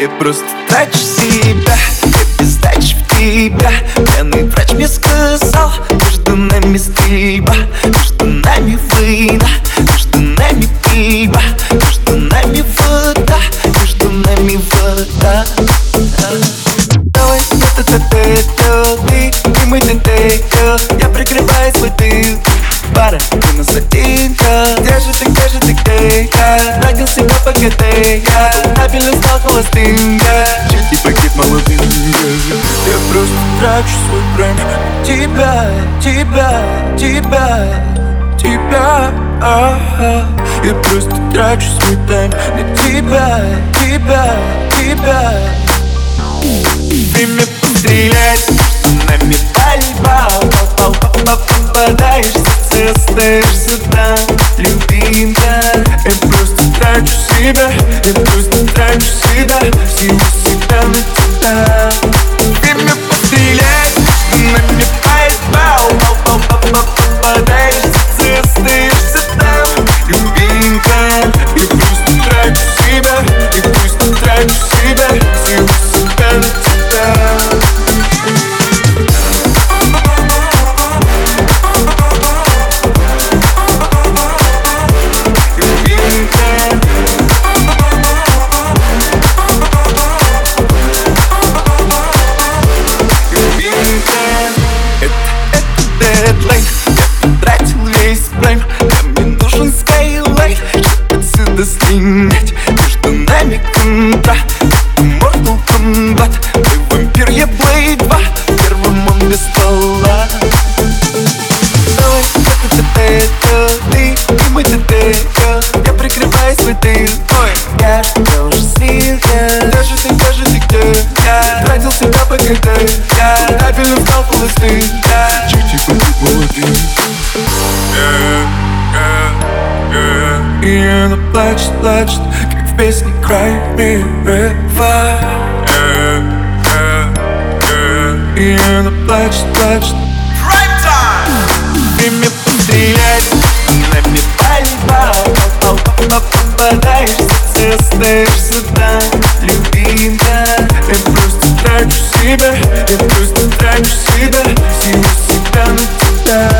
Я просто трачу себя Я дачи в тебя. Пьяный врач мне сказал Между нами стрельба Между нами война Между нами пиво Между нами вода Между нами вода. Давай, это это ты И мы ты Я прикрываю свой тыл. Пара, ты на ПГТ Я просто трачу свой прайм Тебя, тебя, тебя Тебя, ага Я просто трачу свой тайм На тебя, тебя, тебя Время пострелять Нами пальба Попадаешься остаешься там, любимка себя, я просто трачу себя Всего себя на тебя. Время пострелять, на мне поезд Попадаешься, остаешься там, любимка Я просто трачу себя, я просто трачу себя Всего себя нами контракт Mortal Kombat Ты вампир, я Blade 2 Первым он без стола. Давай, это это это? Ты И мы это Я прикрываю свой тыл Ой, я тебя уже слил Где же ты, где? Же ты, где Я тратил себя по КТ. Я стабильно стал холостым Я чуть-чуть молодым И она плачет, плачет песни край мирова И она плачет, плачет. А ты мне постреляй, на педаль бал Попадаешь, сердце остаешься там Любимая, я просто трачу себя Я просто трачу себя Всего себя на тебя.